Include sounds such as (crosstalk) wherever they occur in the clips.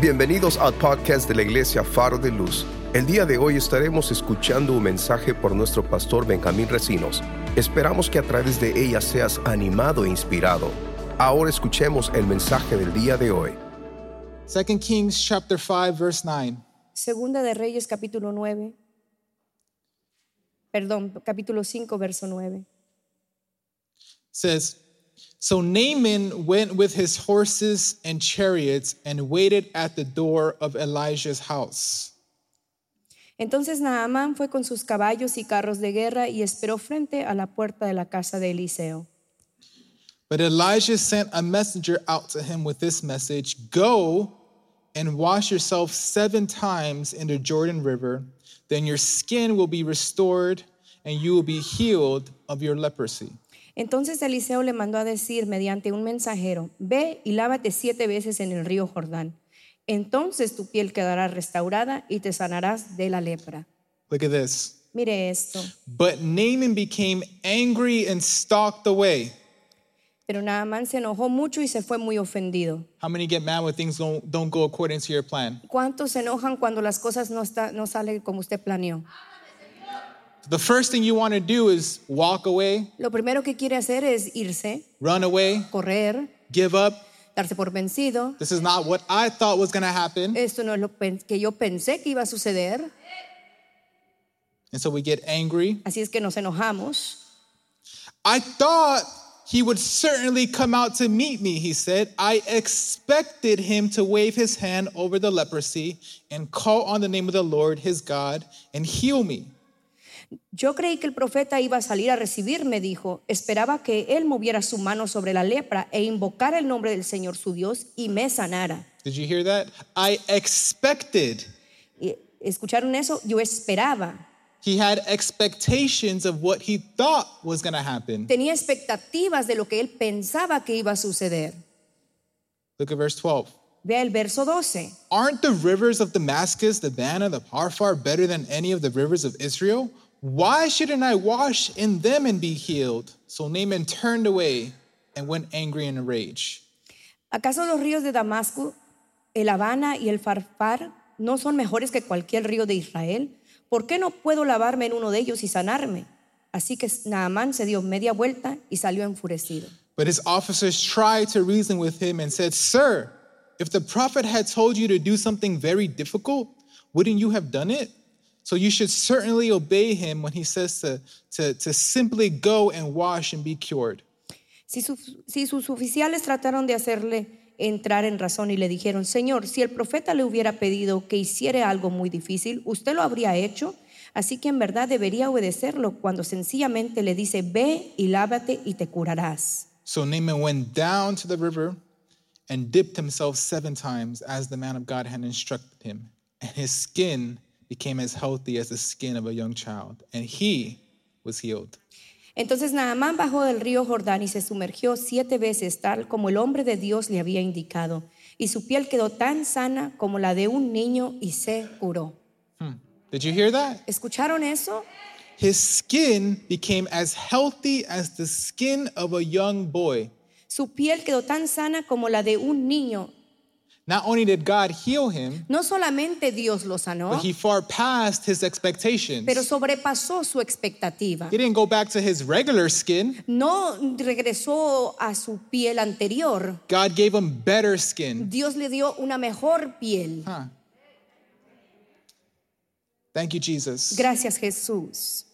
Bienvenidos al podcast de la Iglesia Faro de Luz. El día de hoy estaremos escuchando un mensaje por nuestro pastor Benjamín Recinos. Esperamos que a través de ella seas animado e inspirado. Ahora escuchemos el mensaje del día de hoy. 2 Kings chapter 5 verse 9. Segunda de Reyes capítulo 9. Perdón, capítulo 5 verso 9. says, So Naaman went with his horses and chariots and waited at the door of Elijah's house. Entonces Naamán fue con sus caballos y carros de guerra y esperó frente a la puerta de la casa de Eliseo. But Elijah sent a messenger out to him with this message Go and wash yourself seven times in the Jordan River, then your skin will be restored and you will be healed of your leprosy. Entonces Eliseo le mandó a decir mediante un mensajero, ve y lávate siete veces en el río Jordán. Entonces tu piel quedará restaurada y te sanarás de la lepra. Look at this. Mire esto. But Naaman became angry and stalked away. Pero Naamán se enojó mucho y se fue muy ofendido. How many get mad when things don't, don't go according to your plan? ¿Cuántos se enojan cuando las cosas no, está, no salen como usted planeó? The first thing you want to do is walk away, Lo primero que quiere hacer es irse, run away, correr, give up. darse por vencido. This is not what I thought was going to happen. Esto no es lo que yo pensé que iba a suceder. And so we get angry. Así es que nos enojamos. I thought he would certainly come out to meet me, he said. I expected him to wave his hand over the leprosy and call on the name of the Lord his God and heal me. Yo creí que el profeta iba a salir a recibirme, dijo. Esperaba que él moviera su mano sobre la lepra e invocara el nombre del Señor su Dios y me sanara. Did you hear that? I expected. Y, ¿Escucharon eso? Yo esperaba. He had expectations of what he thought was going to happen. Tenía expectativas de lo que él pensaba que iba a suceder. Look at verse 12. Vea el verso 12. Aren't the rivers of Damascus, the Banna, the Parfar better than any of the rivers of Israel? Why shouldn't I wash in them and be healed? So Naaman turned away and went angry in a rage. ¿Acaso los ríos de Damasco, el Habana y el Farfar no son mejores que cualquier río de Israel? ¿Por qué no puedo lavarme en uno de ellos y sanarme? Así que Naamán se dio media vuelta y salió enfurecido. But his officers tried to reason with him and said, Sir, if the prophet had told you to do something very difficult, wouldn't you have done it? So you should certainly obey him when he says to, to, to simply go and wash and be cured. Si, sus- si sus oficiales trataron de hacerle entrar en razón y le dijeron, Señor, si el profeta le hubiera pedido que hiciera algo muy difícil, ¿usted lo habría hecho? Así que en verdad debería obedecerlo cuando sencillamente le dice, ve y lávate y te curarás. So Naaman went down to the river and dipped himself seven times as the man of God had instructed him. And his skin became as healthy as the skin of a young child. And he was healed. Entonces Naamán bajó del río Jordán y se sumergió siete veces, tal como el hombre de Dios le había indicado. Y su piel quedó tan sana como la de un niño y se curó. Did you hear that? ¿Escucharon eso? His skin became as healthy as the skin of a young boy. Su piel quedó tan sana como la de un niño. Not only did God heal him, No solamente Dios lo sanó, but he far passed his expectations. pero sobrepasó su expectativa. He didn't go back to his regular skin. No regresó a su piel anterior. God gave him better skin. Dios le dio una mejor piel. Huh. Thank you, Jesus. Gracias Jesús.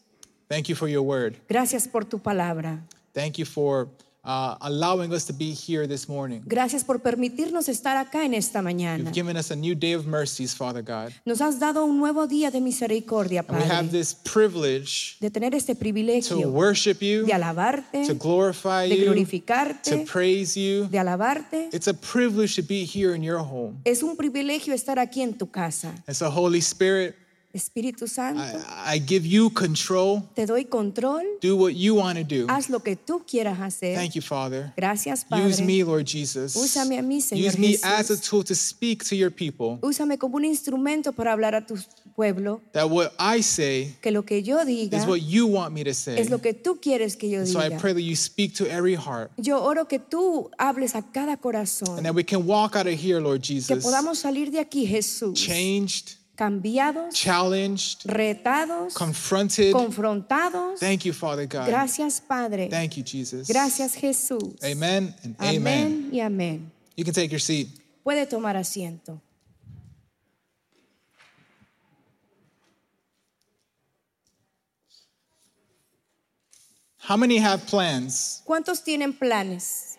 Thank you for your word. Gracias por tu palabra. Thank you for uh, allowing us to be here this morning. Gracias por permitirnos estar acá en esta mañana. You've given us a new day of mercies, Father God. Nos has dado un nuevo día de misericordia, And we have Padre, this privilege de tener este to privilegio worship you, de alabarte, to glorify de you, to glorificarte, praise you. de alabarte. It's a privilege to be here in your home. Es un privilegio estar aquí en tu casa. And so, Holy Spirit, Espíritu Santo, I, I give you control. te doy control. Do what you want to do. Haz lo que tú quieras hacer. Thank you, Father. Gracias, Padre. Use me, Lord Jesus. Úsame a mí, Señor Use me Jesús. as a tool to speak to your people. Úsame como un instrumento para hablar a tu pueblo that what I say que lo que yo diga is what you want me to say. es lo que tú quieres que yo And so I diga. pray that you speak to every heart Yo oro que tú hables a cada corazón, and that we can walk out of here, Lord que Jesus, podamos salir de aquí, Jesús, changed, cambiados, challenged, retados, confronted. confrontados. Thank you, Father God. Gracias, Padre. Thank you, Jesus. Gracias, Jesús. Amen and amen. Amén y amén. You can take your seat. Puede tomar asiento. How many have plans? ¿Cuántos tienen planes?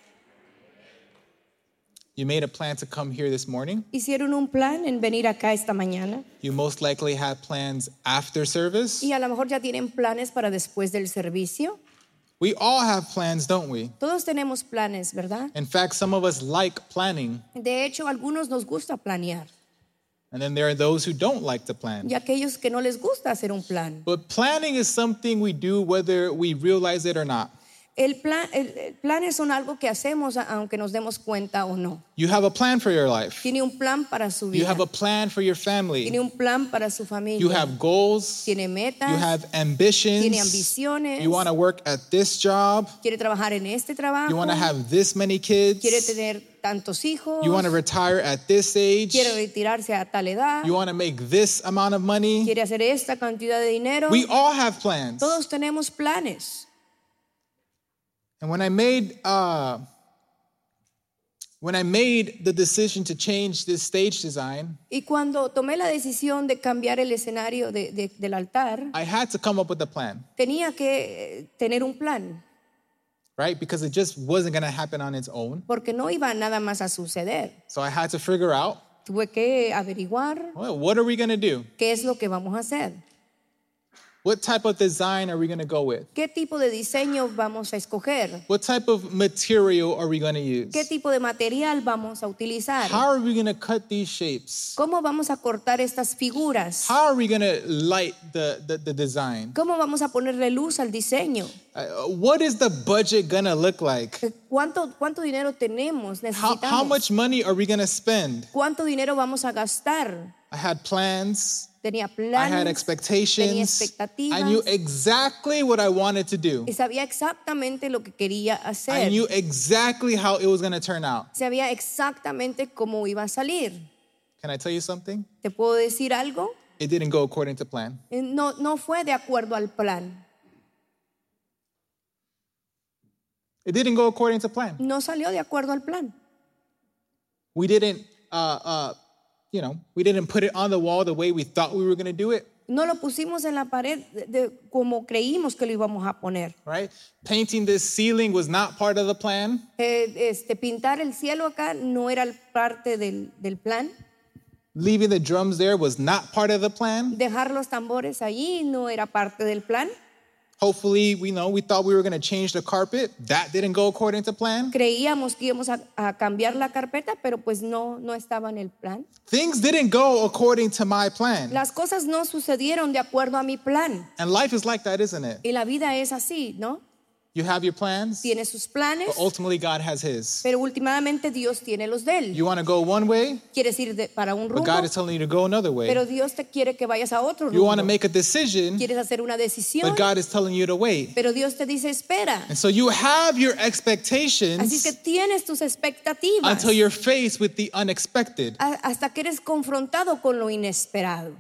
You made a plan to come here this morning. ¿Hicieron un plan en venir acá esta mañana? You most likely had plans after service. Y a lo mejor ya tienen planes para después del servicio. We all have plans, don't we? Todos tenemos planes, ¿verdad? In fact, some of us like planning, De hecho, algunos nos gusta planear and then there are those who don't like to plan. y aquellos que no les gusta hacer un plan. But planning is something we do whether we realize it or not. El plan, el- planes son algo que hacemos aunque nos demos cuenta o no. You have a plan for your life. Tiene un plan para su You vida. have a plan for your Tiene family. un plan para su familia. You have goals. Tiene metas. You have ambitions. Tiene ambiciones. You want to work at this job. quiere trabajar en este trabajo. You want to have this many kids. quiere tener tantos hijos. You want to retire at this age. quiere retirarse a tal edad. You want to make this amount of money. quiere hacer esta cantidad de dinero. We all have plans. Todos tenemos planes. And when I made uh, when I made the decision to change this stage design, Y cuando tomé la decisión de cambiar el escenario de- de- del altar, I had to come up with a plan, tenía que eh, tener un plan, right? Because it just wasn't going to happen on its own. porque no iba nada más a suceder. So I had to figure out, Tuve que averiguar well, what are we going to do? qué es lo que vamos a hacer, What type of design are we going to go with? qué tipo de diseño vamos a escoger, What type of material are we going to use? qué tipo de material vamos a utilizar, How are we going to cut these shapes? cómo vamos a cortar estas figuras, How are we going to light the, the, the design? cómo vamos a ponerle luz al diseño, Uh, what is the budget going to look like? cuánto, cuánto dinero tenemos, How, how much money are we going to spend? cuánto dinero vamos a gastar. I had plans. Tenía I had planes, tenía expectations. expectativas. I knew exactly what I wanted to do. y sabía exactamente lo que quería I hacer. knew exactly how it was going to turn out. Sabía exactamente cómo iba a salir. Can I tell you something? ¿Te puedo decir algo? It didn't go according to plan. Eh, No, no fue de acuerdo al plan. It didn't go according to plan. No salió de acuerdo al plan. We didn't, uh, uh, you know, we didn't put it on the wall the way we thought we were going to do it, No lo pusimos en la pared de- de- como creímos que lo íbamos a poner. right? Painting this ceiling was not part of the plan. Eh, este, pintar el cielo acá no era parte del, del plan. Leaving the drums there was not part of the plan. Dejar los tambores allí no era parte del plan. Hopefully, we know we thought we were going to change the carpet. That didn't go according to plan. Creíamos que íbamos a, a cambiar la carpeta, pero pues no, no estaba en el plan. Things didn't go according to my plan. Las cosas no sucedieron de acuerdo a mi plan. And life is like that, isn't it? Y la vida es así, ¿no? You have your plans, Tiene sus planes, but ultimately God has his. pero últimamente Dios tiene los de él. You want to go one way, Quieres ir de- para un but rumbo, God is telling you to go another way. pero Dios te quiere que vayas a otro You want to rumbo. make a decision, Quieres hacer una decisión, but God is telling you to wait. pero Dios te dice espera. And so you have your Así que expectations tienes tus expectativas until you're faced with the unexpected. a- hasta que eres confrontado con lo inesperado.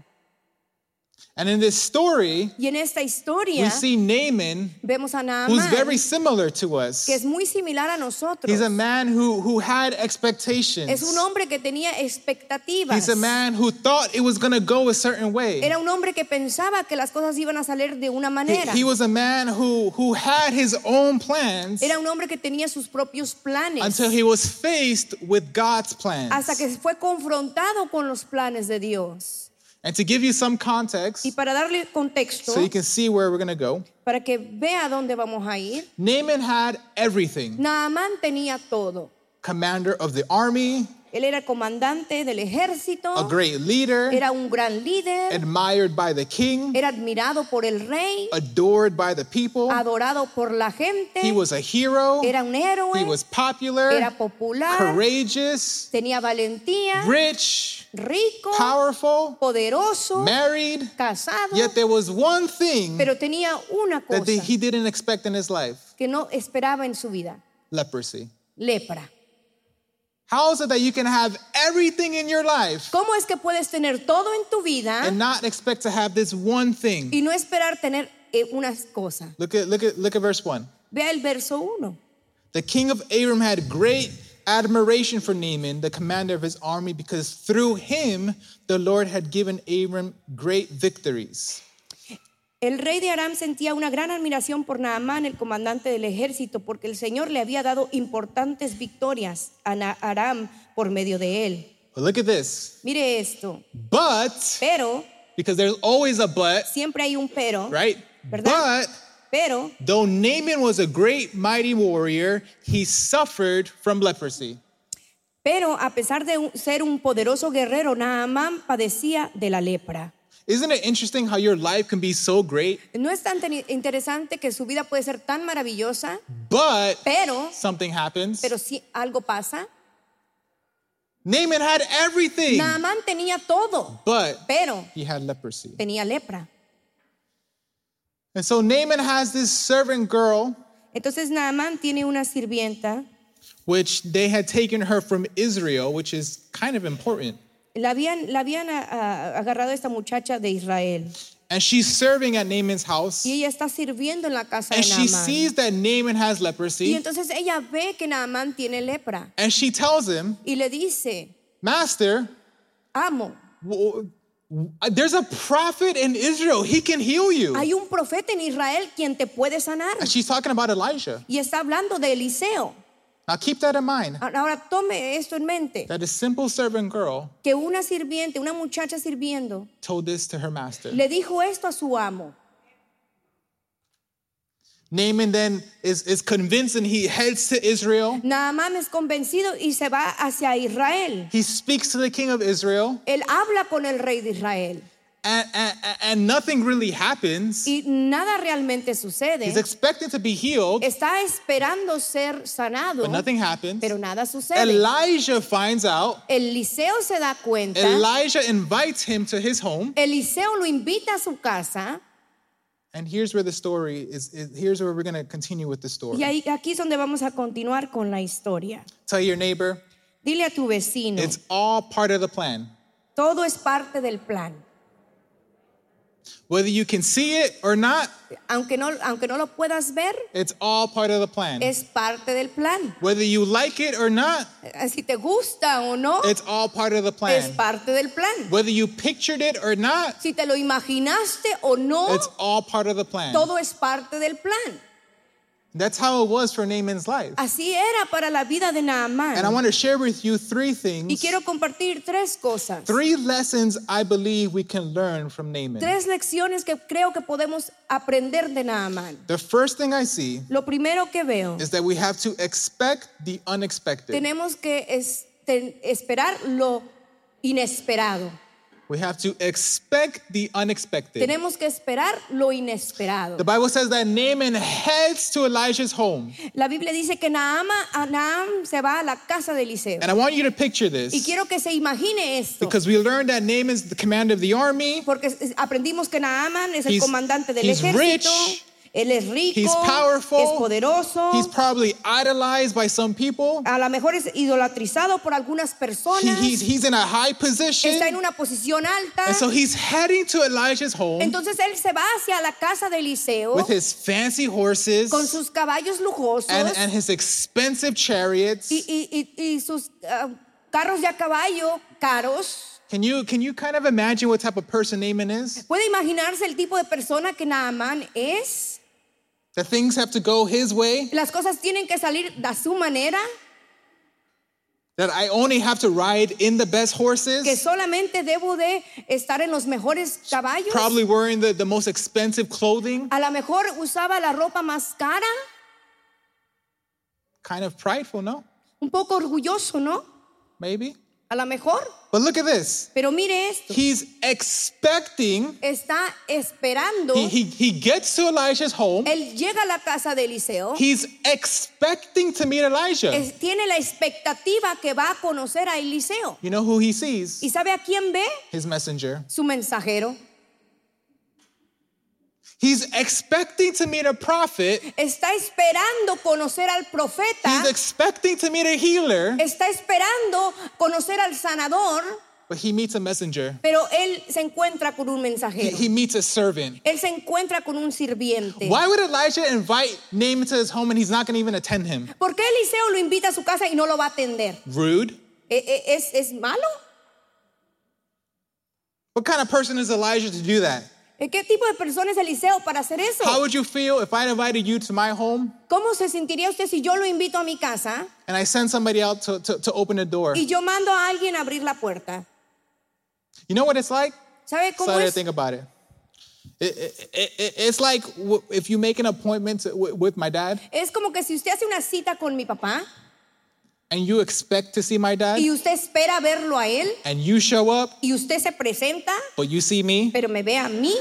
And in this story, Y en esta we see Naaman, vemos a who's very similar to us. que es muy similar a nosotros. He's a man who, who had expectations. Es un hombre que tenía expectativas. He's a man who thought it was going to go a certain way. Era un hombre que pensaba que las cosas iban a salir de una He, he was a man who, who had his own plans Era un hombre que tenía sus propios planes. until he was faced with God's plans. hasta que fue confrontado con los planes de Dios. And to give you some context, Y para darle contexto, so you can see where we're going to go, para que vea dónde vamos a ir, Naaman had everything Naamán tenía todo. commander of the army, Él era comandante del ejército, a great leader, era un gran líder, admired by the king, era admirado por el rey, adored by the people. adorado por la He was a hero. era un héroe, He was popular, era popular, courageous, tenía valentía, rich, rico, powerful, poderoso, married. casado, Yet there was one thing pero tenía una that cosa he didn't expect in his life que no esperaba en su vida, leprosy. lepra. How is it that you can have everything in your life ¿Cómo es que puedes tener todo en tu vida and not expect to have this one thing? y no esperar tener eh, una cosa? Look at look at look at verse 1. Vea el verso 1. The king of Aram had great admiration for Naaman, the commander of his army, because through him the Lord had given Aram great victories. El rey de Aram sentía una gran admiración por Naamán, el comandante del ejército, porque el Señor le había dado importantes victorias a Na- Aram por medio de él. But look at this. Mire esto. But Pero, because there's always a but, siempre hay un pero, right? ¿Verdad? But pero, though Naaman was a great mighty warrior, he suffered from leprosy. pero a pesar de ser un poderoso guerrero, Naamán padecía de la lepra. Isn't it interesting how your life can be so great, No es tan interesante que su vida puede ser tan maravillosa, but pero, something happens? pero si algo pasa, Naaman had everything, Naamán tenía todo, but pero he had leprosy. tenía lepra. And so Naaman has this servant girl, Entonces Naamán tiene una sirvienta, which they had taken her from Israel, which is kind of important. la habían, la habían ah, agarrado esta muchacha de Israel And she's serving at Naaman's house. y ella está sirviendo en la casa de And she sees that Naaman has Y leprosy. entonces ella ve que Naamán tiene lepra And she tells him, y le dice, Master, amo, there's a prophet in Israel. He can heal you. hay un profeta en Israel quien te puede sanar. And she's talking about Elijah. Y está hablando de Eliseo. Now keep that in mind. Ahora tome esto en mente, That a simple servant girl que una sirviente, una muchacha sirviendo, told this to her master. le dijo esto a su amo. Naaman then is, is convinced and he heads to Israel. Naamán es convencido y se va hacia Israel. He speaks to the king of Israel, Él habla con el rey de Israel and, and, and nothing really happens. y nada realmente sucede. He's expecting to be healed, Está esperando ser sanado, but nothing happens. pero nada sucede. Elijah finds out. Eliseo se da cuenta. Elijah invites him to his home. Eliseo lo invita a su casa And here's where the story is, is here's where we're going to continue with the story. y ahí, aquí es donde vamos a continuar con la historia. Tell your neighbor, Dile a tu vecino, it's all part of the plan. todo es parte del plan. Whether you can see it or not, Aunque no, aunque no lo puedas ver, it's all part of the plan. es parte del plan. Whether you like it or not, Eh, Si te gusta o no, it's all part of the es plan. parte del plan. Whether you pictured it or not, Si te lo imaginaste o no, it's all part of the plan. todo es parte del plan. That's how it was for Naaman's life. Así era para la vida de Naamán. And I want to share with you three things. Y quiero compartir tres cosas. three lessons I believe we can learn from Naaman. Tres lecciones que creo que podemos aprender de Naamán. The first thing I see Lo primero que veo, is that we have to expect the unexpected. tenemos que es- te- esperar lo inesperado. We have to expect the unexpected. Tenemos que esperar lo inesperado. The Bible says that Naaman heads to Elijah's home. La Biblia dice que Naama, Naam se va a la casa de Eliseo. And I want you to picture this. Y quiero que se imagine esto. because we learned that Naaman is the commander of the army. Porque aprendimos que Naaman es el comandante del he's ejército. rich. Él es rico, He's powerful. es poderoso. He's probably idolized by some people. a lo mejor es idolatrizado por algunas He- personas. he's, he's in a high position. está en una posición alta. And so he's heading to Elijah's home Entonces él se va hacia la casa de Eliseo with his fancy horses con sus caballos lujosos and, and his expensive chariots. y, y- y- sus ah, carros de a caballo caros. Can you, can you kind of imagine what type of person Naaman is? ¿Puede imaginarse el tipo de persona que Naamán es? That things have to go his way? Las cosas tienen que salir de su manera, That I only have to ride in the best horses. que solamente debo de estar en los mejores caballos. Probably wearing the, the most expensive clothing? A lo mejor usaba la ropa más cara, Kind of prideful, no? un poco orgulloso, ¿no? Maybe? A lo mejor. But look at this. Pero mire esto. He's expecting, Está esperando. he, he, he gets to Elijah's home. Él llega a la casa de Eliseo. He's expecting to meet Elijah. es- tiene la expectativa que va a conocer a Eliseo. You know who he sees? ¿Y sabe a quién ve? His messenger. Su mensajero. He's expecting to meet a prophet. Está esperando conocer al profeta. He's expecting to meet a healer, Está esperando conocer al sanador. but he meets a messenger. Pero él se encuentra con un mensajero. he meets a servant. Él se encuentra con un sirviente. Why would Elijah invite Naaman to his home and he's not going to even attend him? ¿Por qué Eliseo lo invita a su casa y no lo va a atender? Rude. ¿E- e- ¿Es, es malo? What kind of person is Elijah to do that? ¿E- ¿Qué tipo de persona es Eliseo para hacer eso? How would you feel if I invited you to my home ¿Cómo se sentiría usted si yo lo invito a mi casa and I send somebody out to, to, to open the door? y yo mando a alguien a abrir la puerta? You know what it's like? ¿Sabe cómo Sorry to es? think about it. It- it- it- it- it's like if you make an appointment to- with with my dad Es como que si usted hace una cita con mi papá and you expect to see my dad y usted espera verlo a él and you show up, y usted se presenta, but you see me, pero me ve a mí,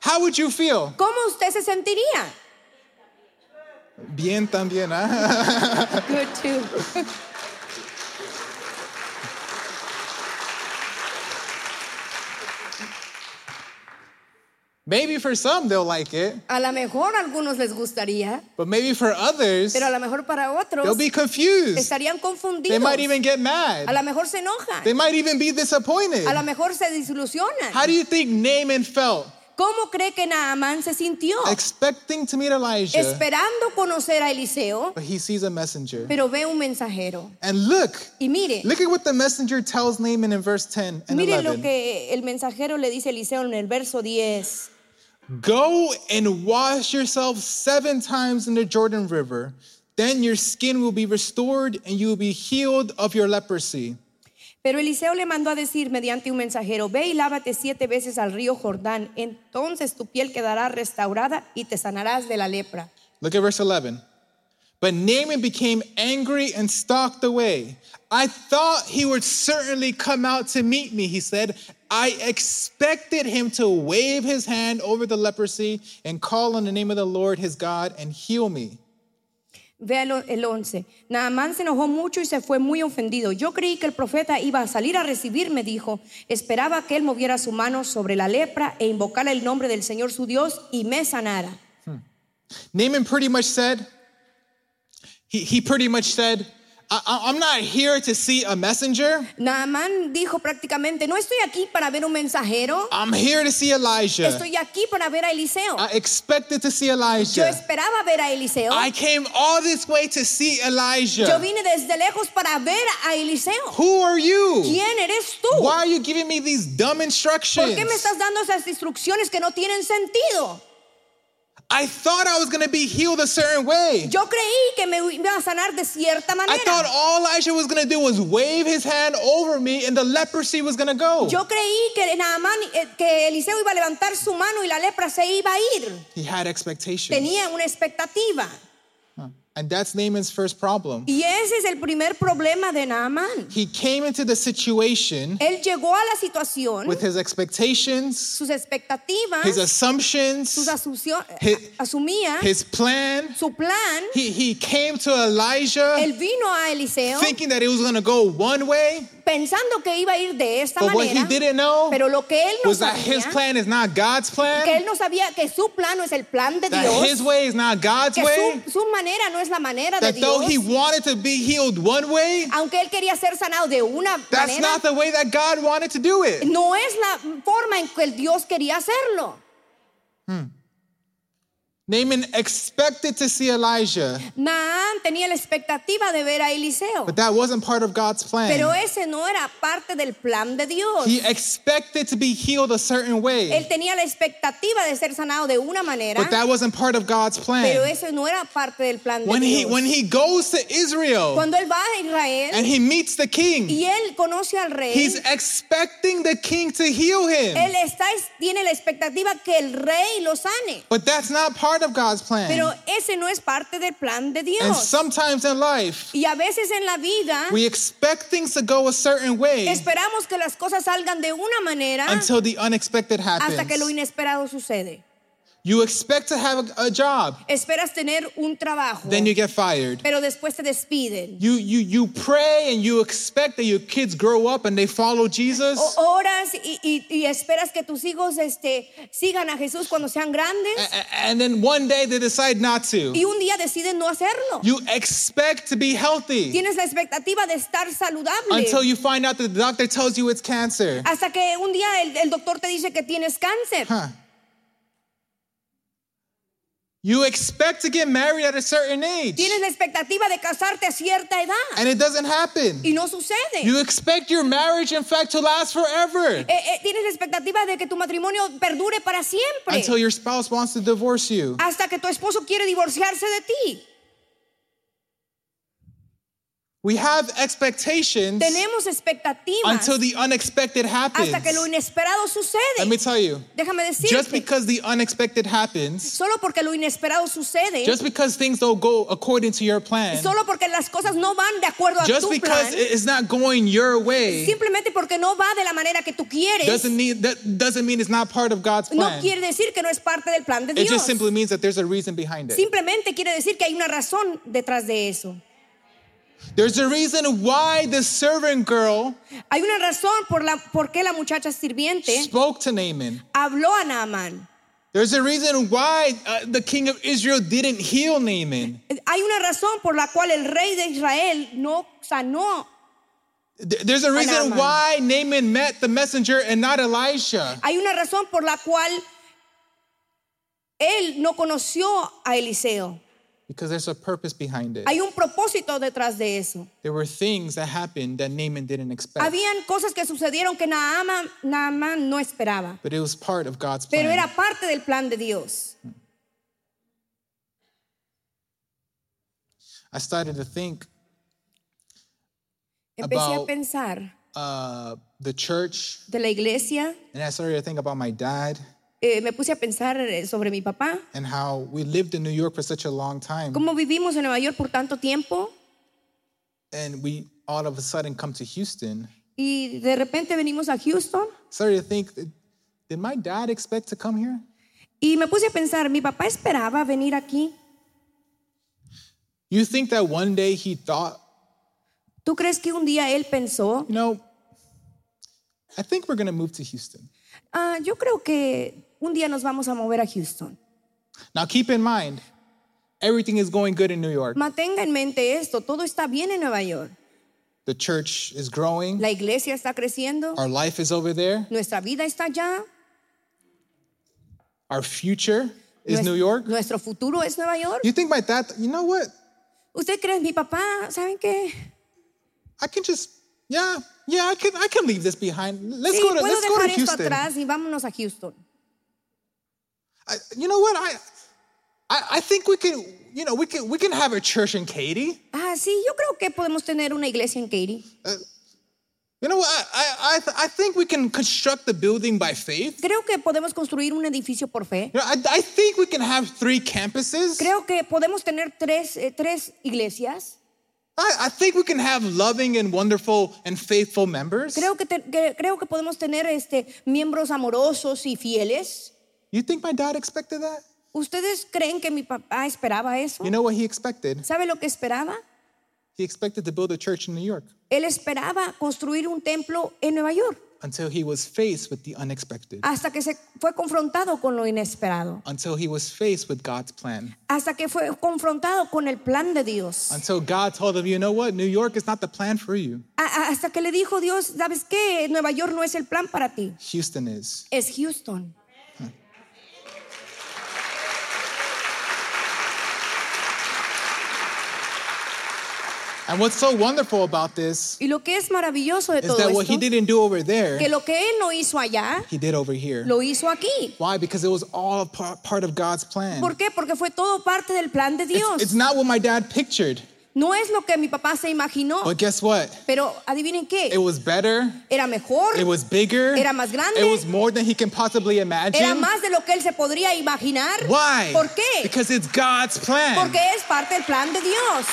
how would you feel? ¿cómo usted se sentiría? Bien también, ¿ah? Good too. (laughs) Maybe for some they'll like it, A lo mejor a algunos les gustaría, but maybe for others pero a lo mejor para they'll otros be confused. estarían They confundidos. might even get A mad. lo mejor se enojan. They might even be disappointed. A lo mejor se desilusionan. How do you think Naaman felt? ¿Cómo cree que Naamán se sintió? Expecting to meet Elijah, Esperando conocer a Eliseo, but he sees a messenger. pero ve un mensajero. And look, Y mire, look at what the messenger tells Naaman in verse 10 and mire lo 11. que el mensajero le dice a Eliseo en el verso 10. Go and wash yourself seven times in the Jordan River. Then your skin will be restored and you will be healed of your leprosy. Pero Eliseo le mandó a decir mediante un mensajero, ve y lávate siete veces al río Jordán, entonces tu piel quedará restaurada y te sanarás de la lepra. Look at verse 11. But Naaman became angry and stalked away. I thought he would certainly come out to meet me, he said. I expected him to wave his hand over the leprosy and call on the name of the Lord his God and heal me. Vea el el 11. Naamán se enojó mucho y se fue muy ofendido. Yo creí que el profeta iba a salir a recibirme, dijo. Esperaba que él moviera su mano sobre la lepra e invocara el nombre del Señor su Dios y me sanara. Naaman pretty much said, he, he pretty much said, I, I'm not here to see a messenger. Naamán dijo prácticamente, no estoy aquí para ver un mensajero, I'm here to see Elijah. estoy aquí para ver a Eliseo. I expected to see Elijah. Yo esperaba ver a Eliseo. I came all this way to see Elijah. Yo vine desde lejos para ver a Eliseo. Who are you? ¿Quién eres tú? Why are you giving me these dumb instructions? ¿Por qué me estás dando esas instrucciones que no tienen sentido? I thought I was going to be healed a certain way. Yo creí que me iba a sanar de cierta manera. I thought all Elijah was going to do was wave his hand over me and the leprosy was going to go. Yo creí que Naamán, eh, que Eliseo iba a levantar su mano y la lepra se iba a ir. He had expectations. Tenía una expectativa. And that's Naaman's first problem. Y ese es el primer problema de Naamán. He came into the situation Él llegó a la situación, with his expectations, sus expectativas, his assumptions, sus His- asumía his plan. su plan. He, he came to Elijah Él vino a Eliseo thinking that it was going to go one way, pensando que iba a ir de esta but what he manera. didn't know Pero lo que él no was that his sabía, plan is not God's que plan, él no sabía que su plan no es el plan de that his Dios, way is not God's que way, su, su manera no es la manera de that though Dios. he wanted to be healed one way, Aunque él quería ser sanado de una that's manera, not the way that God wanted to do it. no es la forma en que el Dios quería hacerlo. Naaman expected to see Elijah, Naán tenía la expectativa de ver a Eliseo, but that wasn't part of God's plan. pero ese no era parte del plan de Dios. He expected to be healed a certain way. Él tenía la expectativa de ser sanado de una manera, but that wasn't part of God's plan. pero ese no era parte del plan de When he Dios. when he goes to Israel Cuando él va a Israel and he meets the king, y él conoce al rey, he's expecting the king to heal him. él está, tiene la expectativa que el rey lo sane. But that's not part part of God's plan. Pero ese no es parte del plan de and sometimes in life, Y a veces en la vida we expect things to go a certain way esperamos que las cosas salgan de una manera until the unexpected hasta que lo happens. inesperado sucede. You expect to have a, a job, Esperas tener un trabajo, then you get fired. pero después te despiden. You, you, you pray and you expect that your kids grow up and they follow Jesus. O- Oras y, y- y esperas que tus hijos este, sigan a Jesús cuando sean grandes A- a- And then one day they decide not to. y un día deciden no hacerlo. You expect to be healthy Tienes la expectativa de estar saludable until you find out that the doctor tells you it's cancer. hasta que un día el, el doctor te dice que tienes cáncer. Huh. You expect to get married at a certain age, Tienes la expectativa de casarte a cierta edad and it doesn't happen. y no sucede. You expect your marriage, in fact, to last forever Eh, eh, tienes la expectativa de que tu matrimonio perdure para siempre until your spouse wants to divorce you. hasta que tu esposo quiere divorciarse de ti. We have expectations Tenemos expectativas until the unexpected happens. hasta que lo inesperado Let me tell you, Déjame just because the unexpected happens, solo porque lo inesperado sucede, just because things don't go according to your plan, solo porque las cosas no van de acuerdo a just tu because plan, it's not going your way, simplemente porque no va de la manera que tú quieres, doesn't need that doesn't mean it's not part of God's no plan. quiere decir que no es parte del plan de It Dios. just simply means that there's a reason behind it. Simplemente quiere decir que hay una razón detrás de eso. There's a reason why the servant girl Hay una razón por la por qué la muchacha sirviente spoke to Naaman. habló a Naamán. There's a reason why uh, the king of Israel didn't heal Naaman. Hay una razón por la cual el rey de Israel no sanó. There's a reason Naaman. why Naaman met the messenger and not Elisha. Hay una razón por la cual él no conoció a Eliseo. Because there's a purpose behind it. Hay un propósito detrás de eso. There were things that happened that Naaman didn't expect. Habían cosas que sucedieron que Naamán, Naamán no esperaba, But it was part of God's plan. pero era parte del plan de Dios. I started to think Empecé a About- pensar uh, the church, de la iglesia, and I started to think about my dad eh, me puse a pensar eh, sobre mi papá, and how we lived in New York for such a long time. cómo vivimos en Nueva York por tanto tiempo And we all of a sudden come to Houston. y de repente venimos a Houston Started to think, did my dad expect to come here? y me puse a pensar, mi papá esperaba venir aquí. You think that one day he thought, ¿Tú crees que un día él pensó, you know, I think we're going to move to Houston. ah, yo creo que un día nos vamos a mover a Houston? Now keep in mind, everything is going good in New York. Mantenga en mente esto, todo está bien en Nueva York. The church is growing, La iglesia está creciendo, our life is over there, nuestra vida está allá, our future is New York. nuestro futuro es Nueva York. You think my dad, you know what? ¿Usted cree, mi papá, saben qué? I can just, yeah, yeah, I can, I can leave this behind. Let's Sí, go to, puedo let's go to esto Houston. atrás y vámonos a Houston. I, you know what? I, I, I think we can, you know, we can, we can have a church in Katy. Ah, sí, yo creo que podemos tener una iglesia en Katy. You know what? I, I, I, th- I think we can construct the building by faith. Creo que podemos construir un edificio por fe. You know, I, I think we can have three campuses. Creo que podemos tener tres, eh, tres iglesias. I, I think we can have loving and wonderful and faithful members. Creo que, te- que- creo que podemos tener este, miembros amorosos y fieles. You think my dad expected that? ¿Ustedes creen que mi papá esperaba eso? You know what he expected? ¿Sabe lo que esperaba? He expected to build a church in New York Él esperaba construir un templo en Nueva York until he was faced with the unexpected, hasta que se fue confrontado con lo inesperado, until he was faced with God's plan, hasta que fue confrontado con el plan de Dios, until God told him, you know what? New York is not the plan for you. Hasta que le dijo Dios, ¿sabes qué? Nueva York no es el plan para ti, Houston is. es Houston. And what's so wonderful about this Y lo que es maravilloso de is todo that what he esto, didn't do over there, que lo que él no hizo allá, he did over here. lo hizo aquí. Why? Because it was all par- part of God's plan. ¿Por qué? Porque fue todo parte del plan de It's, Dios. it's not what my dad pictured. No es lo que mi papá se imaginó. But guess what? Pero adivinen qué. It was better. Era mejor. It was bigger. Era más grande. It was more than he can possibly imagine. Era más de lo que él se podría imaginar. Why? ¿Por qué? Because it's God's plan. Porque es parte del plan de Dios.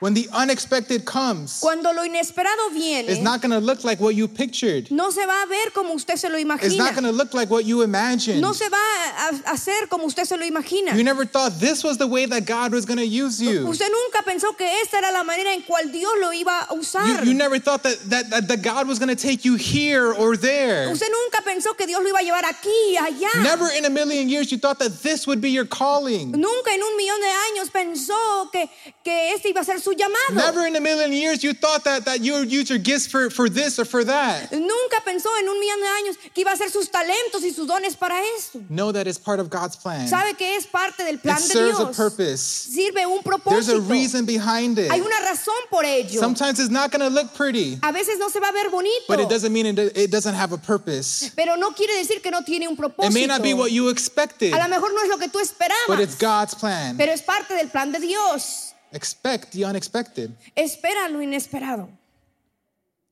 When the unexpected comes, Cuando lo inesperado viene, it's not going to look like what you pictured. no se va a ver como usted se lo It's not imagina. going to look like what you imagined. No se va a hacer como usted se lo imagina. You never thought this was the way that God was going to use you. Usted nunca pensó que esta era la manera en cual Dios lo iba a You, usar. you never thought that, that, that, that God was going to take you here or there. Usted nunca pensó que Dios lo iba a llevar aquí y allá. Never in a million years you thought that this would be your calling. Nunca en un millón de años pensó que, que este iba a ser su llamado. Never in a million years you thought that, that you would use your gifts for, for this or for that. Nunca pensó en un millón de años que iba a ser sus talentos y sus dones para esto. Know that it's part of God's plan. Sabe que es parte del It plan de serves a purpose. Sirve un propósito. There's a reason behind it. Hay una razón por ello. Sometimes it's not going to look pretty, A veces no se va a ver bonito. but it doesn't mean it, it doesn't have a purpose. Pero no quiere decir que no tiene un propósito. It may not be what you expected, A lo mejor no es lo que tú esperabas. but it's God's plan. pero es parte del plan de Dios. Expect the unexpected. Espera lo inesperado.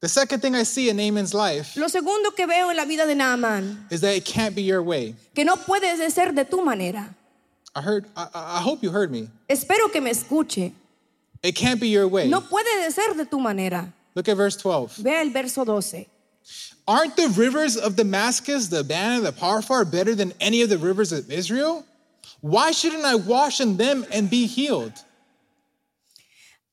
The second thing I see in Naaman's life Lo segundo que veo en la vida de Naaman, is that it can't be your way. que no puedes de ser de tu manera. I heard. I, I hope you heard me. Espero que me escuche. It can't be your way. No puede de ser de tu manera. Look at verse 12. Vea el verso 12. Aren't the rivers of Damascus, the Abana, the Pharpar better than any of the rivers of Israel? Why shouldn't I wash in them and be healed?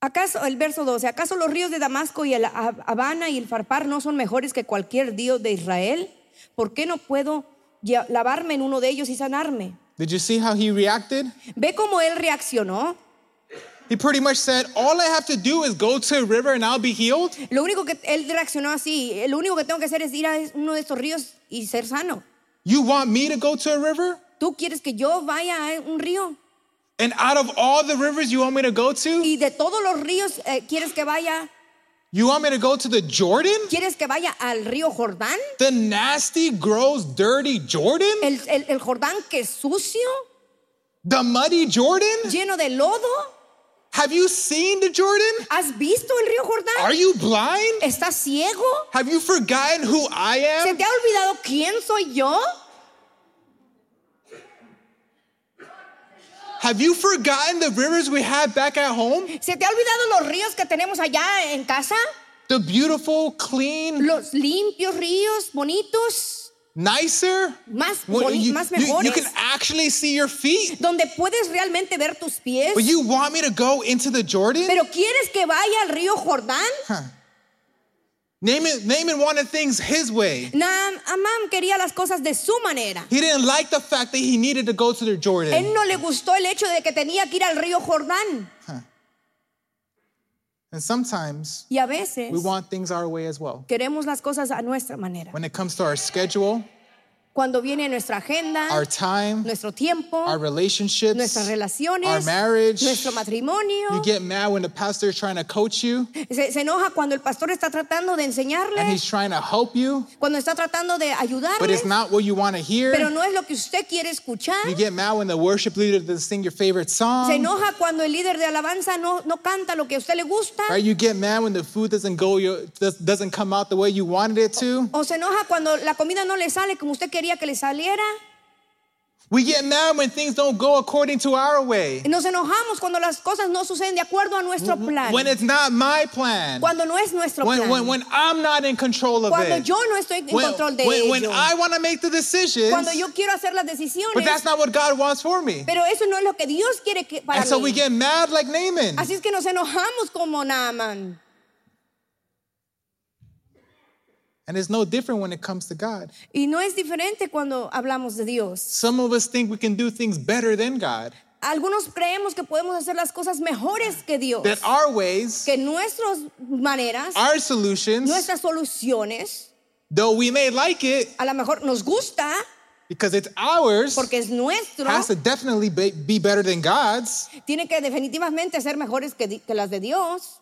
¿Acaso, el verso 12, ¿acaso los ríos de Damasco y el Hab- Habana y el Farpar no son mejores que cualquier dios de Israel? ¿Por qué no puedo lavarme en uno de ellos y sanarme? Did you see how he reacted? ¿Ve cómo él reaccionó? He pretty much said, All I have to do is go to a river and I'll be healed. Lo único que él reaccionó así, lo único que tengo que hacer es ir a uno de estos ríos y ser sano. You want me to go to a river? ¿Tú quieres que yo vaya a un río? And out of all the rivers you want me to go to, Y de todos los ríos, eh, ¿quieres que vaya? you want me to go to the Jordan? ¿Quieres que vaya al río Jordán? The nasty, gross, dirty Jordan? ¿El, el, el Jordán que es sucio, The muddy Jordan? lleno de lodo? Have you seen the Jordan? ¿Has visto el río Jordán? Are you blind? ¿Estás ciego? Have you forgotten who I ¿Se am? te ha olvidado quién soy yo? Have you forgotten the rivers we had back at home? ¿Se te ha olvidado los ríos que tenemos allá en casa? The beautiful, clean, Los limpios ríos, bonitos, nicer. más, Well, you, más you- you can actually see your feet. donde puedes realmente ver tus pies. But you want me to go into the Jordan? Pero ¿quieres que vaya al río Jordán? Huh. Naaman, Naaman wanted things his way. Quería las cosas de su manera. He didn't like the fact that he needed to go to the Jordan. Él no le gustó el hecho de que tenía que ir al río Jordán. And sometimes Y a veces we want things our way as well. queremos las cosas a nuestra manera. When it comes to our schedule, Cuando viene nuestra agenda, our time, nuestro tiempo, our relationships, nuestras our marriage, nuestro matrimonio. you get mad when the pastor is trying to coach you Se, se enoja cuando el pastor está tratando de enseñarle. and he's trying to help you, cuando está tratando de ayudarle. but it's not what you want to hear. pero no es lo que usted quiere escuchar. You get mad when the worship leader doesn't sing your favorite song. Se enoja cuando el líder de alabanza no, no canta lo que a usted le gusta. Right? You get mad when the food doesn't go your, does- doesn't come out the way you wanted it to. O se enoja cuando la comida no le sale como usted quería que le saliera. We get mad when things don't go according to our way. Nos enojamos cuando las cosas no suceden de acuerdo a nuestro plan. When it's not my plan. Cuando no es nuestro When, plan. when, when I'm not in control of Cuando it. yo no estoy en When, control de when, when ello. I want to make the decisions, Cuando yo quiero hacer las but decisiones. that's not what God wants for me. Pero eso no es lo que Dios quiere que para And so mí. we get mad like Naaman. Así es que nos enojamos como Naaman. And it's no different when it comes to God. Y no es diferente cuando hablamos de Dios. Some of us think we can do things better than God. Algunos creemos que podemos hacer las cosas mejores que Dios. That our ways, Que nuestras maneras, our solutions, nuestras soluciones, though we may like it a lo mejor nos gusta because it's ours, porque es nuestro, has to definitely be, be better than God's. tiene que definitivamente ser mejores que, que las de Dios.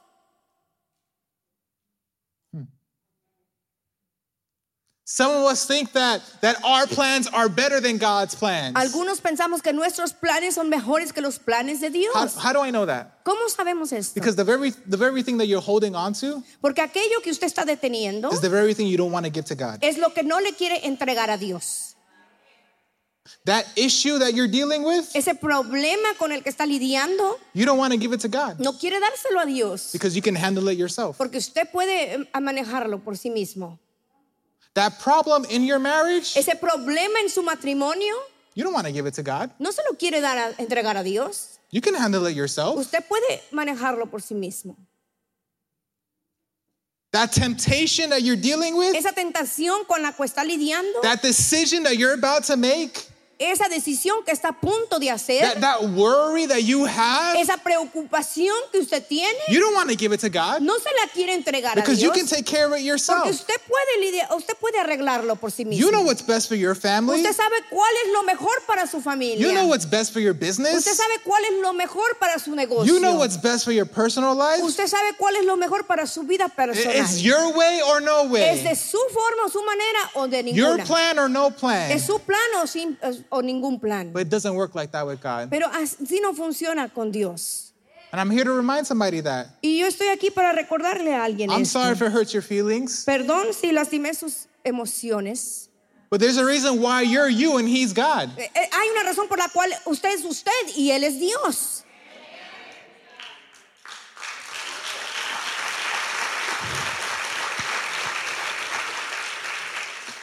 Some of us think that, that our plans are better than God's plans. Algunos pensamos que nuestros planes son mejores que los planes de How, Dios. how do I know that? ¿Cómo sabemos esto? Because the very, the very thing that you're holding on to Porque aquello que usted está deteniendo is the very thing you don't want to give to God. es lo que no le quiere entregar a Dios. That issue that you're dealing with, Ese problema con el que está lidiando, you don't want to give it to God no quiere dárselo a Dios. because you can handle it yourself. Porque usted puede eh, manejarlo por sí mismo. That problem in your marriage, Ese problema en su matrimonio, you don't want to give it to God. no se lo quiere dar a, entregar a Dios. You can handle it yourself. Usted puede manejarlo por sí mismo. That temptation that you're dealing with, Esa tentación con la que está lidiando, that decision that you're about to make, esa decisión que está a punto de hacer, that, that worry that you have, esa preocupación que usted tiene, you don't want to give it to God no se la quiere entregar a because you can Dios. take care of it Porque yourself. usted puede lidiar, usted puede arreglarlo por sí mismo. You know what's best for your family. Usted sabe cuál es lo mejor para su familia. You know what's best for your business. Usted sabe cuál es lo mejor para su negocio. You know what's best for your personal life. Usted sabe cuál es lo mejor para su vida personal. It's your way or no ¿Es de way. su forma o su manera o de Your ninguna? plan or no plan. ¿Es su plan o, sin- o ningún plan? But it doesn't work like that with God. Pero así no funciona con Dios. And I'm here to remind somebody that. Y yo estoy aquí para recordarle a alguien I'm esto. sorry if it hurts your feelings, Perdón si lastimé sus emociones. but there's a reason why you're you and He's God. Eh, eh, Hay una razón por la cual usted es usted y Él es Dios.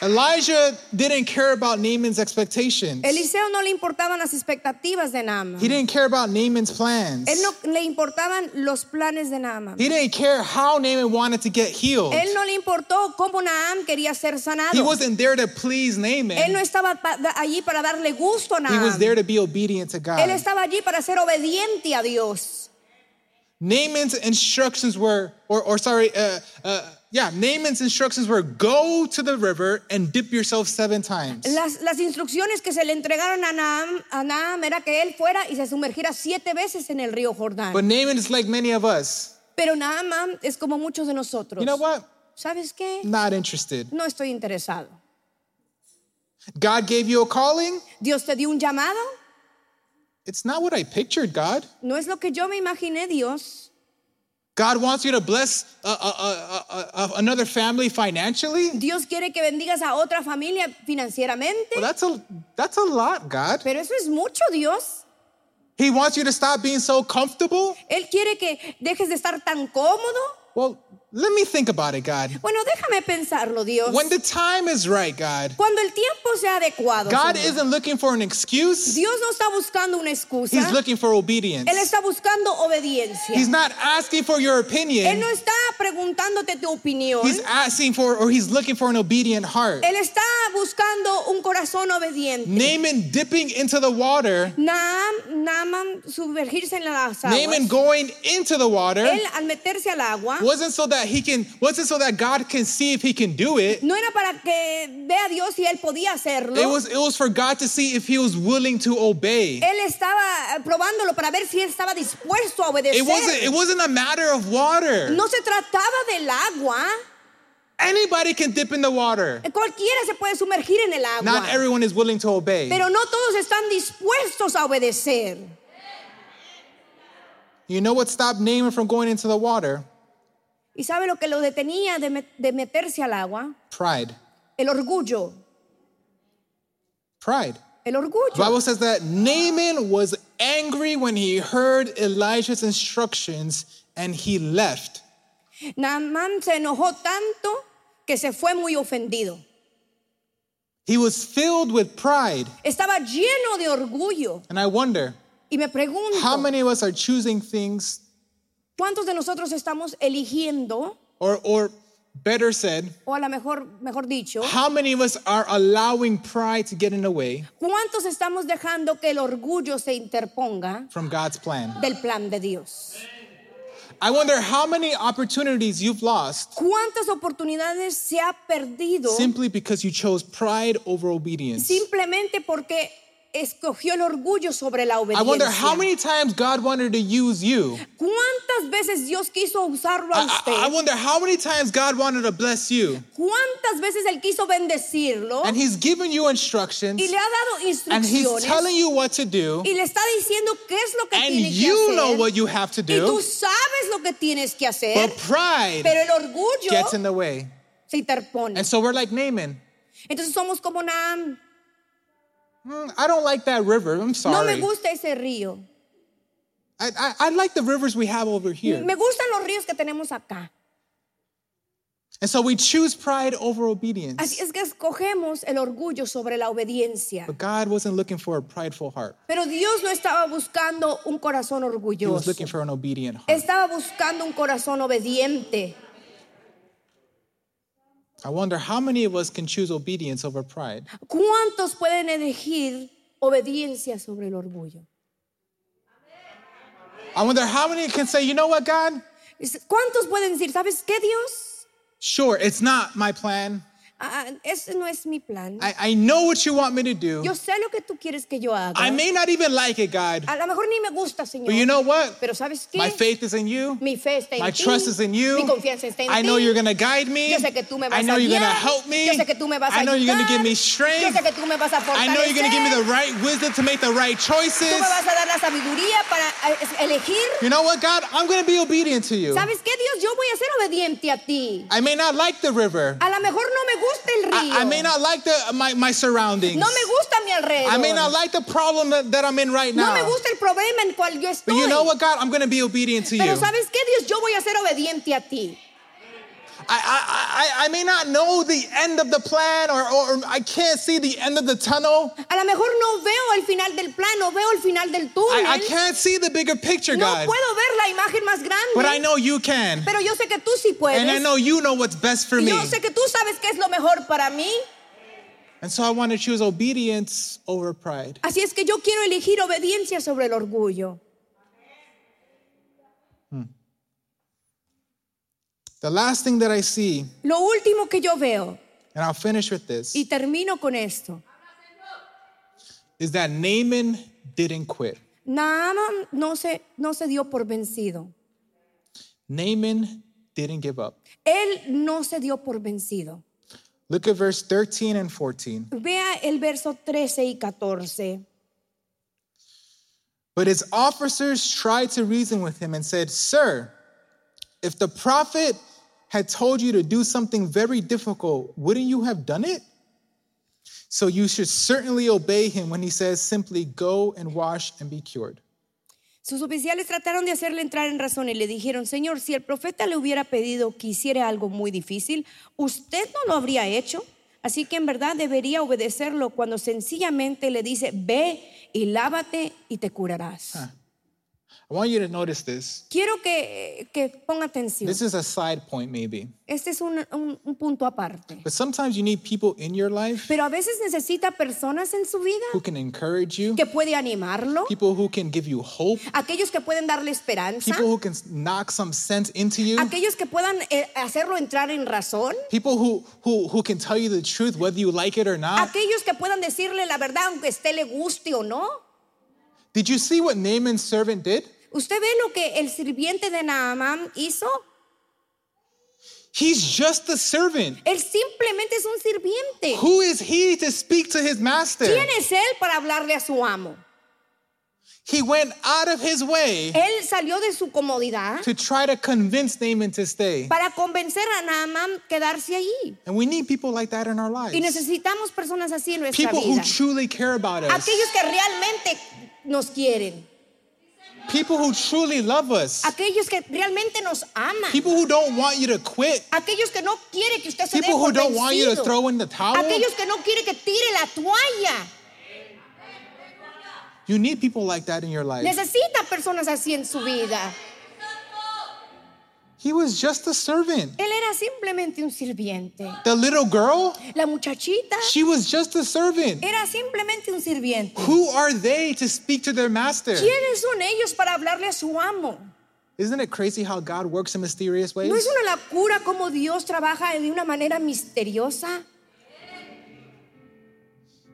Elijah didn't care about Naaman's expectations. Eliseo no le importaban las expectativas de Naaman. He didn't care about Naaman's plans. Él no le importaban los planes de Naaman. He didn't care how Naaman wanted to get healed. Él no le importó cómo Naam quería ser sanado. He wasn't there to please Naaman. Él no Naaman. estaba allí para darle gusto a He was there to be obedient to God. Él estaba allí para ser obediente a Dios. Naaman's instructions were, or, or sorry, uh, uh, yeah, Naaman's instructions were go to the river and dip yourself seven times. Las, las instrucciones que se le entregaron a Naam, a Naam era que él fuera y se sumergiera siete veces en el río Jordán. But Naaman is like many of us. Pero Naam es como muchos de nosotros. You know what? ¿Sabes qué? Not interested. No estoy interesado. God gave you a calling. Dios te dio un llamado. It's not what I pictured, God. No es lo que yo me imaginé, Dios. God wants you to bless uh, uh, uh, another family financially. Dios quiere que bendigas a otra familia financieramente. Well, that's a that's a lot, God. Pero eso es mucho, Dios. He wants you to stop being so comfortable. Él quiere que dejes de estar tan cómodo. Well, let me think about it, God. Bueno, déjame pensarlo, Dios. When the time is right, God, Cuando el tiempo sea adecuado, God Señor. isn't looking for an excuse. Dios no está buscando una excusa. He's looking for obedience. Él está buscando obediencia. He's not asking for your opinion. Él no está preguntándote tu opinión. He's asking for, or he's looking for an obedient heart. Él está buscando un corazón obediente. Naaman dipping into the water, Naam, Naaman sumergirse en las aguas. Naaman going into the water Él al meterse al agua wasn't so that he can, wasn't so that God can see if he can do it. no era para que vea a Dios si él podía hacerlo. It was, it was for God to see if he was willing to obey. él estaba eh, probándolo para ver si él estaba dispuesto a obedecer. It wasn't, it wasn't a matter of water. no se trataba del agua. Anybody can dip in the water. Cualquiera se puede sumergir en el agua. Not everyone is willing to obey. Pero no todos están dispuestos a obedecer. You know what stopped Naaman from going into the water? ¿Y sabe lo que lo detenía de, met- de meterse al agua? Pride. El orgullo. Pride. El The orgullo. Bible says that Naaman was angry when he heard Elijah's instructions and he left. Naamán se enojó tanto que se fue muy ofendido. He was filled with pride. Estaba lleno de orgullo. And I wonder, Y me pregunto, how many of us are choosing things, ¿cuántos de nosotros estamos eligiendo, or, or better said, o a lo mejor, mejor dicho, how many of us are allowing pride to get in the way cuántos estamos dejando que el orgullo se interponga from God's plan? del plan de Dios? I wonder how many opportunities you've lost ¿Cuántas oportunidades se ha perdido simply because you chose pride over obedience. simplemente porque escogió el orgullo sobre la I wonder how many times God wanted to use you. ¿Cuántas veces Dios quiso usarlo a I, usted? I- I wonder how many times God wanted to bless you. ¿Cuántas veces Él quiso bendecirlo And He's given you instructions y le ha dado instrucciones. and He's telling you what to do. y le está diciendo qué es lo que And tiene que you hacer? know what you have to do. y tú sabes lo que tienes que hacer, But pride pero el orgullo gets in the way. se interpone. And so we're like Naaman. Entonces somos como Naam. "Mm, I don't like that river. I'm sorry. No me gusta ese río. I, I, I like the rivers we have over here. Me gustan los ríos que tenemos acá. And so we choose pride over obedience. Así es que escogemos el orgullo sobre la obediencia. But God wasn't looking for a prideful heart. Pero Dios no estaba buscando un corazón orgulloso. He was looking for an obedient heart. Estaba buscando un corazón obediente. I wonder how many of us can choose obedience over pride. ¿Cuántos pueden elegir obediencia sobre el orgullo? I wonder how many can say, you know what, God? ¿Cuántos pueden decir, ¿sabes qué, Dios? Sure, it's not my plan. Ese no es mi plan. I, I know what you want me to do. Yo sé lo que tú quieres que yo haga. I may not even like it, God. A lo mejor ni me gusta, Señor. But you know what? Pero ¿sabes qué? My faith is in you. Mi fe está en My ti. trust is in you. Mi confianza está en I ti. know you're going to guide me. Yo sé que tú me vas I know a you're going to help me. Yo sé que tú me vas a I know you're going to give me ayudar. Yo strength. sé que tú me vas a I know you're going to give me the right wisdom to make the right Tú choices. me vas a dar la sabiduría para eh, elegir. You know what, God? I'm going to be obedient to you. ¿Sabes qué, Dios? Yo voy a ser obediente a ti. I may not like the river. A lo mejor no me gusta el río. I, I may not like the, my, my surroundings. No me gusta mi alrededor. I may not like the problem that, that I'm in right no now. me gusta el problema en cual yo estoy. But you know what, God? I'm going to be obedient to you. Pero ¿sabes qué, Dios? Yo voy a ser obediente a ti. I, I, I, may not know the end of the plan or, or I can't see the end of the tunnel. A lo mejor no veo el final del plan, no veo el final del túnel. I, I can't see the bigger picture, no God. puedo ver la imagen más grande. But I know you can. Pero yo sé que tú sí puedes. And I know you know what's best for Y me. yo sé que tú sabes qué es lo mejor para mí. And so I want to choose obedience over pride. Así es que yo quiero elegir obediencia sobre el orgullo. Hmm. The last thing that I see, Lo último que yo veo, and I'll finish with this, y termino con esto. is that Naaman didn't quit. Naaman no se, no se dio por vencido. Naaman didn't give up. Él no se dio por vencido. Look at verse 13 and 14. Vea el verso 13 y 14. But his officers tried to reason with him and said, Sir, if the prophet had told you to do something very difficult, wouldn't you have done it? So you should certainly obey him when he says simply, Go and wash and be cured. Sus oficiales trataron de hacerle entrar en razón y le dijeron, Señor, si el profeta le hubiera pedido que hiciera algo muy difícil, usted no lo habría hecho. Así que en verdad debería obedecerlo cuando sencillamente le dice, ve y lávate y te curarás. I want you to notice this. Quiero que, que ponga atención. This is a side point, maybe. Este es un, un- un punto aparte. But sometimes you need people in your life Pero a veces necesita personas en su vida who can encourage you, que puede animarlo, people who can give you hope, aquellos que pueden darle esperanza, people who can knock some sense into you, aquellos que puedan eh, hacerlo entrar en razón, people who, who, who can tell you the truth whether you like it or not. aquellos que puedan decirle la verdad aunque esté le guste o no. Did you see what Naaman's servant did? ¿Usted ve lo que el sirviente de Naamán hizo? He's just a servant. Él simplemente es un sirviente. Who is he to speak to his master? ¿Quién es él para hablarle a su amo? He went out of his way Él salió de su comodidad to try to convince Naaman to stay. para convencer a Naamán quedarse allí. And we need people like that in our Y lives. necesitamos personas así en nuestra People who vida. truly care about us. Aquellos que realmente nos quieren. People who truly love us. Aquellos que realmente nos aman. People who don't want you to quit. Aquellos que no quiere que usted se dé People who don't want you to throw in the towel. Aquellos que no quiere que tire la toalla. You need people like that in your life. Necesita personas así en su vida. He was just a servant. Él era simplemente un sirviente. The little girl, La muchachita she was just a servant. era simplemente un sirviente. Who are they to speak to their master? ¿Quiénes son ellos para hablarle a su amo? Isn't it crazy how God works in mysterious ways? ¿No es una locura cómo Dios trabaja de una manera misteriosa?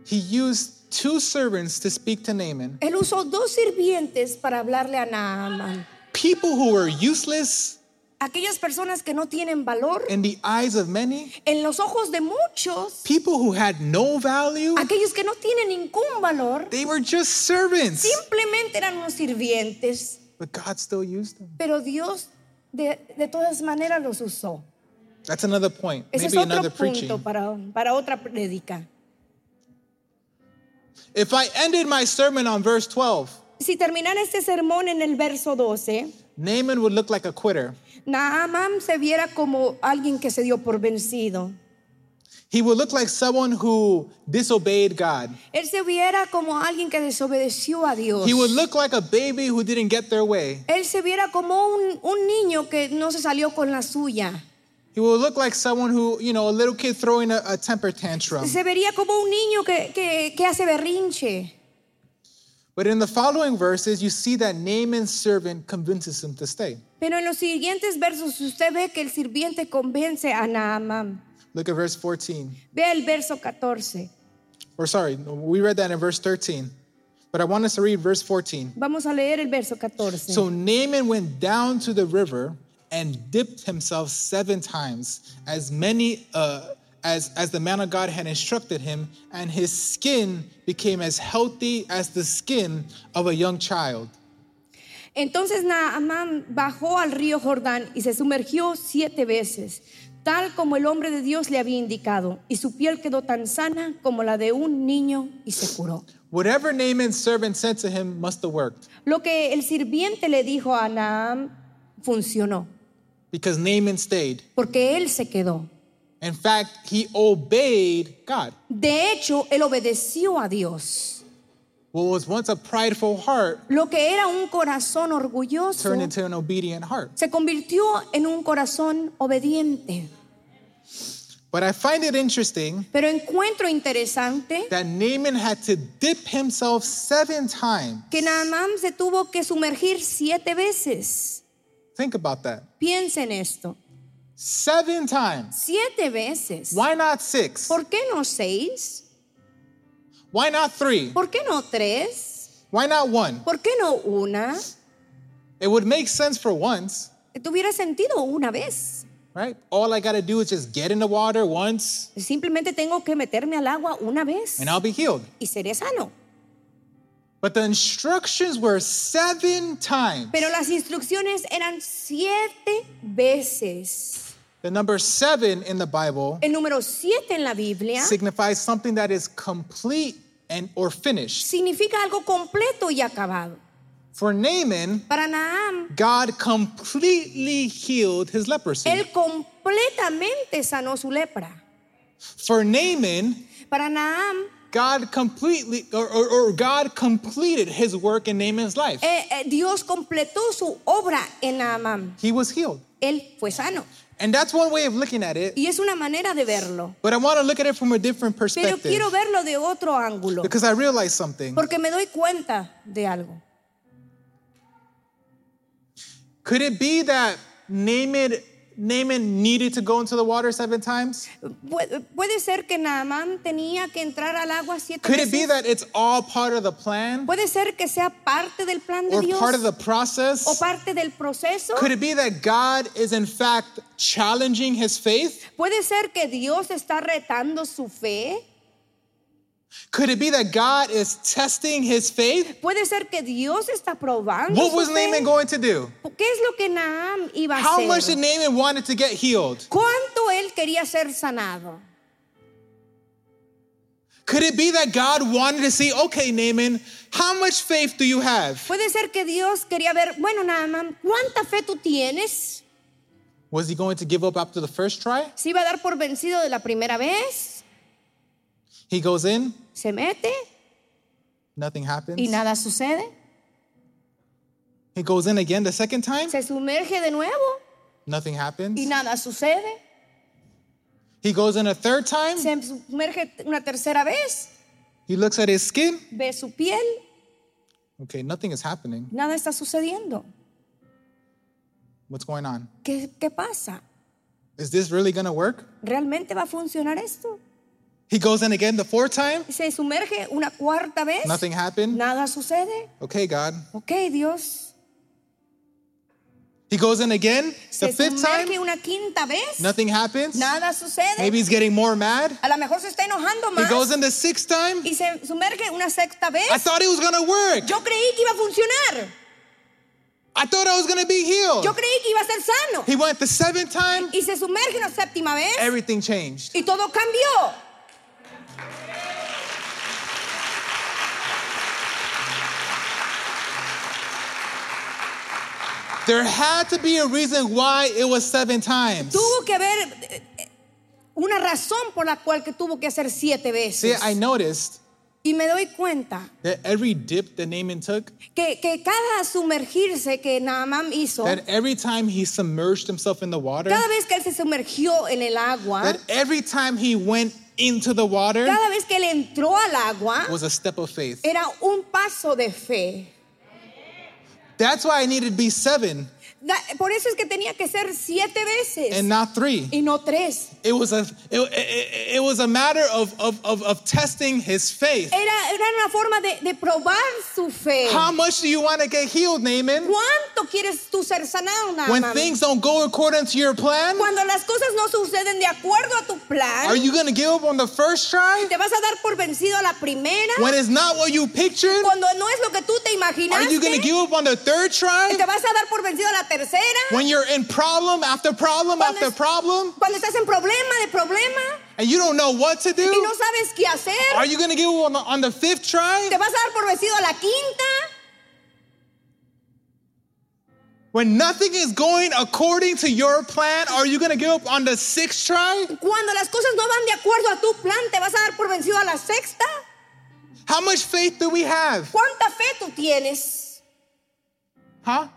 He used two servants to speak to Naaman, Él usó dos sirvientes para hablarle a Naaman. people who were useless Aquellas personas que no tienen valor in the eyes of many, en los ojos de muchos, people who had no value, aquellos que no tienen ningún valor, they were just servants. simplemente eran unos sirvientes. But God still used them. Pero Dios de, de todas maneras los usó. That's another point. Ese es Maybe otro another punto preaching. para, para otra prédica. If I ended my sermon on verse 12, Si terminara este sermón en el verso 12, Naaman would look like a quitter. Naaman se viera como alguien que se dio por vencido. He would look like someone who disobeyed God. Él se viera como alguien que desobedeció a Dios. He would look like a baby who didn't get their way. Él se viera como un, un niño que no se salió con la suya. He would look like someone who, you know, a little kid throwing a, a temper tantrum. Se vería como un niño que, que, que hace berrinche. But in the following verses, you see that Naaman's servant convinces him to stay. Pero en los siguientes versos usted ve que el sirviente convence a Naaman. Look at verse 14. Vea el verso 14. Or sorry, we read that in verse 13. But I want us to read verse 14. Vamos a leer el verso 14. So Naaman went down to the river and dipped himself seven times, as many uh, as, as the man of God had instructed him, and his skin became as healthy as the skin of a young child. Entonces Naamán bajó al río Jordán y se sumergió siete veces, tal como el hombre de Dios le había indicado, y su piel quedó tan sana como la de un niño y se curó. Whatever Naaman's servant said to him must have worked, Lo que el sirviente le dijo a Naam funcionó, because Naaman stayed. porque él se quedó. In fact, he obeyed God. De hecho, él obedeció a Dios. What was once a prideful heart Lo que era un corazón orgulloso turned into an obedient heart. se convirtió en un corazón obediente. But I find it interesting Pero encuentro interesante that Naaman had to dip himself seven times. que Naamán se tuvo que sumergir siete veces. Think about that. Piensa en esto. Seven times. Siete veces. Why not six? ¿Por qué no seis? Why not three? ¿Por qué no tres? Why not one? ¿Por qué no una? It would make sense for once, Tuviera sentido una vez. right? All I gotta do is just get in the water once Simplemente tengo que meterme al agua una vez and I'll be healed. y seré sano. But the instructions were seven times. Pero las instrucciones eran siete veces. The number seven in the Bible El número siete en la Biblia signifies something that is complete and or finished. significa algo completo y acabado. For Naaman, Para Naam, God completely healed his leprosy. él completamente sanó su lepra. For Naaman, Para Naam, God completely or, or, or God completed his work in Naaman's life. eh, eh, Dios completó su obra en Naamán. He was healed. Él fue sano. And that's one way of looking at it. Y es una manera de verlo. But I want to look at it from a different Pero perspective. quiero verlo de otro ángulo. Because I realize something. Porque me doy cuenta de algo. Could it be that Naaman, Naaman needed to go into the water seven times? Puede ser que Naamán tenía que entrar al agua siete Could it be veces. that it's all part of the plan Puede ser que sea parte del plan de or Dios part of the o process? parte del proceso. Could it be that God is in fact challenging his faith? Puede ser que Dios está retando su fe. Could it be that God is testing his faith? Puede ser que Dios está probando What was. Naaman going to do? ¿Qué es lo que Naam iba a How much did Naaman wanted to get healed? ¿Cuánto él quería ser sanado? Could it be that God wanted to see, okay, Naaman, how much faith do you have? Puede ser que Dios quería ver, bueno, Naamán, ¿cuánta fe tú tienes? Was he going to give up after the first try? ¿Se iba a dar por vencido de la primera vez? He goes in, ¿Se mete nothing happens. y nada sucede? He goes in again the second time, ¿Se sumerge de nuevo nothing happens. y nada sucede? He goes in a third time, ¿Se sumerge una tercera vez? he looks at his skin, ¿Ve su piel? okay, nothing is happening. Nada está sucediendo. What's going on? ¿Qué, qué pasa? Is this really gonna work? ¿Realmente va a funcionar esto? He goes in again the fourth time. Se sumerge una cuarta vez. Nothing happened. Nada sucede. Okay, God. Ok, Dios. He goes in again Se the fifth time. una quinta vez. Nothing happens. Nada sucede. Maybe he's getting more mad. A lo mejor se está enojando He más. goes in the sixth time. y se sumerge una sexta vez. I thought it was gonna work. Yo creí que iba a funcionar. I thought I was gonna be healed. Yo creí que iba a ser sano. He went the seventh time. Y se sumerge una séptima vez. Everything changed. Y todo cambió. There had to be a reason why it was seven times. Tuvo que haber eh, una razón por la cual que tuvo que hacer siete See, veces. I noticed y me doy cuenta that every dip that Naaman took, que, que cada sumergirse que Naamán hizo, that every time he submerged himself in the water, cada vez que él se sumergió en el agua, that every time he went into the water cada vez que él entró al agua, was a step of faith. era un paso de fe. That's why I needed to be seven Por eso es que tenía que ser siete veces and not three. y no tres. It was a it, it- it was a matter of, of, of, of testing his faith. Era, era una forma de, de probar su fe. How much do you want to get healed, Naaman? ¿Cuánto quieres tú ser sanado, When Naamán? things don't go according to your plan, Cuando las cosas no suceden de acuerdo a tu plan, are you going to give up on the first try? te vas a dar por vencido a la primera. When it's not what you pictured, Cuando no es lo que tú te are imaginaste, you going to give up on the third try? te vas a dar por vencido a la tercera. When you're in problem after problem Cuando after es- problem Cuando estás en problema de problema and you don't know what to y do, no sabes qué hacer, are you going to give up on the, on the fifth try? te vas a dar por vencido a la quinta. When nothing is going according to your plan, are you going to give up on the sixth try? Cuando las cosas no van de acuerdo a tu plan, te vas a dar por vencido a la sexta. How much faith do we have? ¿Cuánta fe tú tienes? Huh?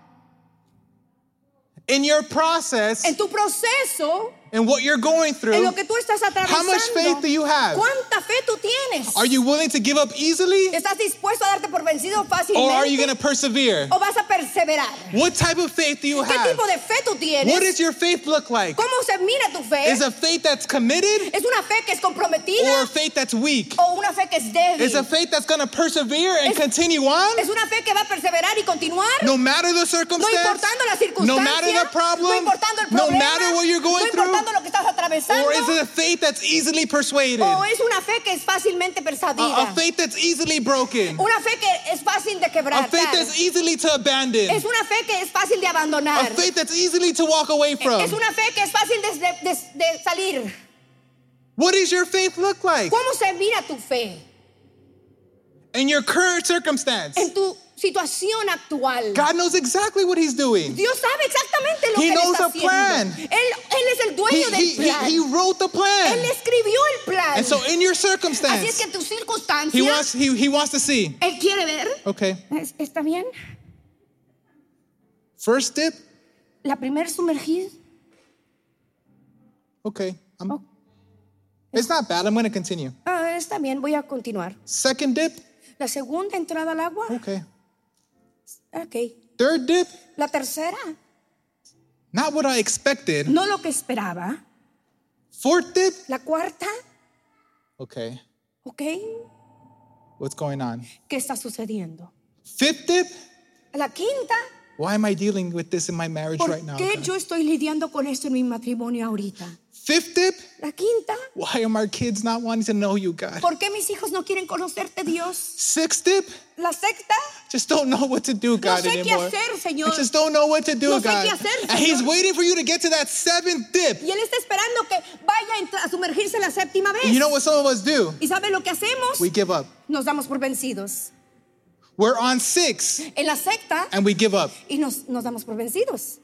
In your process, En tu proceso, in what you're going en through, lo que tú estás How much faith do you have? ¿Cuánta fe tú tienes? are you willing to give up easily ¿Estás dispuesto a darte por vencido or are you going to persevere? ¿O vas a perseverar? What type of faith do you ¿Qué have? tipo de fe tú tienes? What does your faith look like? ¿Cómo se mira tu fe? Is a faith that's committed ¿Es una fe que es or a faith that's weak? o una fe que es débil? Is a faith that's going to persevere and Es- continue on ¿Es una fe que va a perseverar y continuar? no matter the No circumstance, importando la circunstancia, no matter the no problem, importando el no matter what you're going no through, importando lo que estás atravesando, or is it a faith that's easily persuaded? o es una fe que es fácilmente A, persuadida, a faith that's easily broken? una fe que es fácil de A faith that's easy to abandon? es una fe que es fácil de A faith that's easy to walk away from? es una fe que es fácil de, de- de- de salir. What does your faith look like ¿Cómo se mira tu fe in your current circumstance? en tu situación actual? God knows exactly what He's doing. Dios sabe exactamente lo He que él knows está the plan. Él, él es el He, dueño del he, he, plan. he wrote the él plan. escribió el plan. And so in your Así es circumstance, que en tu circunstancia, He wants, he, he wants to see. él quiere ver. Okay, ¿Es- ¿Está bien? first dip. La primer sumergida. Okay, I'm- Oh. it's not bad. I'm going to continue. Ah, está bien, voy a continuar. Second dip. La segunda entrada al agua. Okay. Ok. Third dip. La tercera. Not what I expected. No lo que esperaba. Fourth dip. La cuarta. Okay, Ok. what's going on? ¿Qué está sucediendo? Fifth dip. La quinta. Why am I dealing with this in my marriage ¿Por right now? qué God? yo estoy lidiando con esto en mi matrimonio ahorita? Fifth dip. La quinta. Why are my kids not wanting to know you, God? ¿Por qué mis hijos no quieren conocerte, Dios? Sixth dip. La sexta. Just don't know what to do, God, sé qué anymore. hacer, Señor. I just don't know what to do, No sé God. qué hacer, and He's waiting for you to get to that seventh dip. Y él está esperando que vaya a sumergirse la séptima vez. And you know what some of us do? ¿Y sabe lo que hacemos? We give up. Nos damos por vencidos. We're on six En la secta and we give up. y nos, nos damos por vencidos.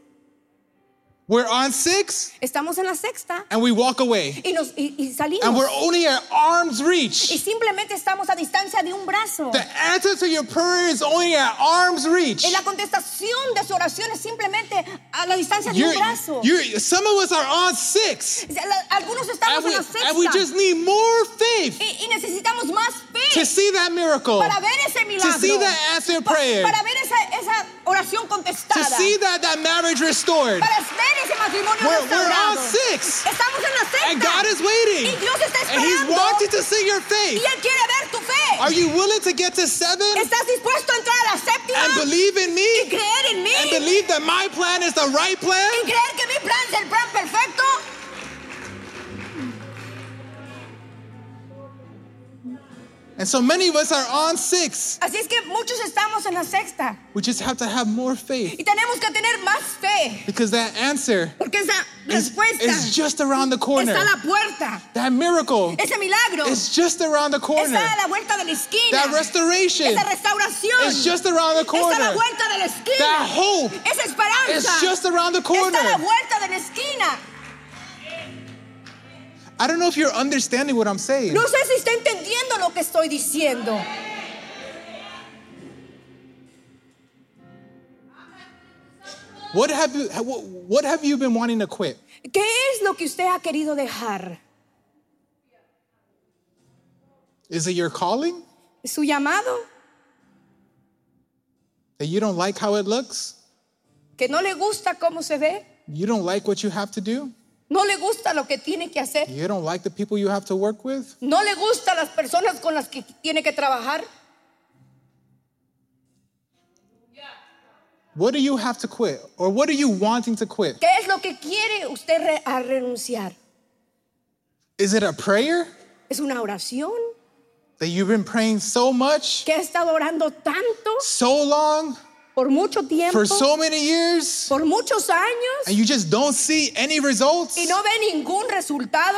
We're on six Estamos en la sexta and we walk away. y, nos, y, y salimos. And we're only at arm's y reach. simplemente estamos a distancia de un brazo. The answer to your prayer is only at arm's reach. Y la contestación de su oración es simplemente a la distancia de You're, un brazo. you're, some of us are on six O sea, la- Algunos estamos and we, en la sexta and we just need more faith y, y necesitamos más fe to see that miracle. para ver ese milagro. see that answered Pa- prayer. Para ver esa, esa oración oración to contestada. see that, that marriage restored. Para ver ese matrimonio We're, we're on six. Estamos en la sexta. And God is waiting. Y Dios está And He's esperando. wanting to see your Y faith. Él quiere ver tu fe. Are you willing to get to seven ¿Estás dispuesto a entrar a la séptima? and believe in y me creer en mí. and believe that my plan is the right y plan? creer que mi plan es el plan perfecto. And so many of us are on six. Así es que muchos estamos en la sexta. We just have to have more faith Y tenemos que tener más fe. because that answer Porque esa respuesta is just around the corner. está a la puerta. That miracle Ese milagro is just around the corner. está a la vuelta de la esquina. That restoration Esa restauración is just around the corner. está a la vuelta de la esquina. That hope Esa esperanza is just around the corner. está a la vuelta de la esquina. I don't know if you're understanding what I'm saying. No sé si está entendiendo lo que estoy diciendo. What have you what have you been wanting to quit? ¿Qué es lo que usted ha querido dejar? Is it your calling? ¿Su llamado? That you don't like how it looks? ¿Que no le gusta cómo se ve? You don't like what you have to do? ¿No le gusta lo que tiene que hacer? You don't like the people you have to work with? ¿No le gusta las personas con las que tiene que trabajar? What do you have to quit? Or what are you wanting to quit? ¿Qué es lo que quiere usted re- a renunciar? Is it a prayer ¿Es una oración? that you've been praying so much, ¿Que ha estado orando tanto so long, por mucho tiempo? for so many years, por muchos años and you just don't see any results? y no ve ningún resultado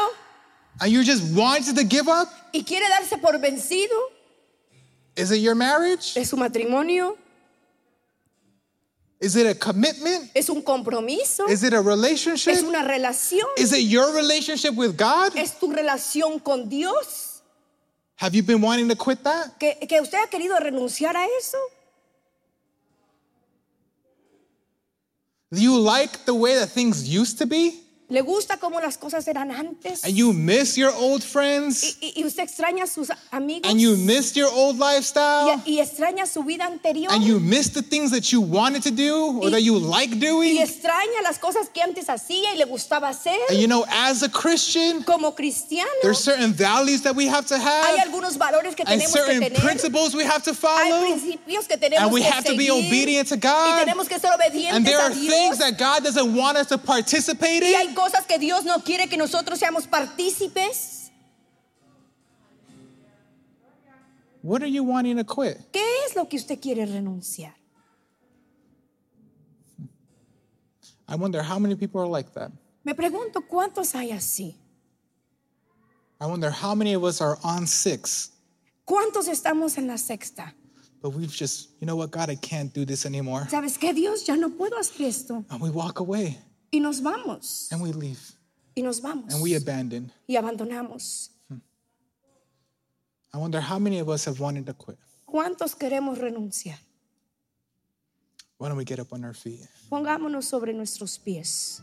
And you just wanted to give up? y quiere darse por vencido Is it your marriage? de su matrimonio? Is it a commitment? ¿Es un compromiso? Is it a relationship? ¿Es una relación? Is it your relationship with God? ¿Es tu relación con Dios? Have you been wanting to quit that? ¿Que, que usted ha querido renunciar a eso? Do you like the way that things used to be? ¿Le gusta cómo las cosas eran antes? And you miss your old friends? Y, y- y usted extraña a sus amigos And you miss your old lifestyle? y, y extraña su vida anterior And you miss the things that you wanted to do or Y- that you like y doing? extraña las cosas que antes hacía y le gustaba hacer. And you know, as a Christian, Como cristiano, there's certain values that we have to hay have algunos valores que tenemos que tener. principles we have to Hay follow. principios que tenemos And we que have to be seguir, obedient to y God. tenemos que ser obedientes And there a are Dios. things that God doesn't want us to participate y hay in. Cosas que Dios no quiere que nosotros seamos partícipes. What are you wanting to quit? ¿Qué es lo que usted quiere renunciar? I wonder how many people are like that. Me pregunto cuántos hay así. I wonder how many of us are on six, ¿Cuántos estamos en la sexta? but we've just, you know what, God, I can't do this anymore. ¿Sabes qué, Dios? Ya no puedo hacer esto. And we walk away Y nos vamos. and we leave Y nos vamos. and we abandon. Y abandonamos. I wonder how many of us have wanted to quit. ¿Cuántos queremos renunciar? Why don't we get up on our feet? Pongámonos sobre nuestros pies.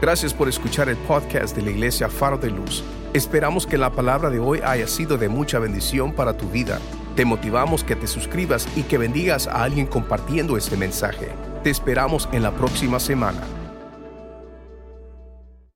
Gracias por escuchar el podcast de la Iglesia Faro de Luz. Esperamos que la palabra de hoy haya sido de mucha bendición para tu vida. Te motivamos que te suscribas y que bendigas a alguien compartiendo este mensaje. Te esperamos en la próxima semana.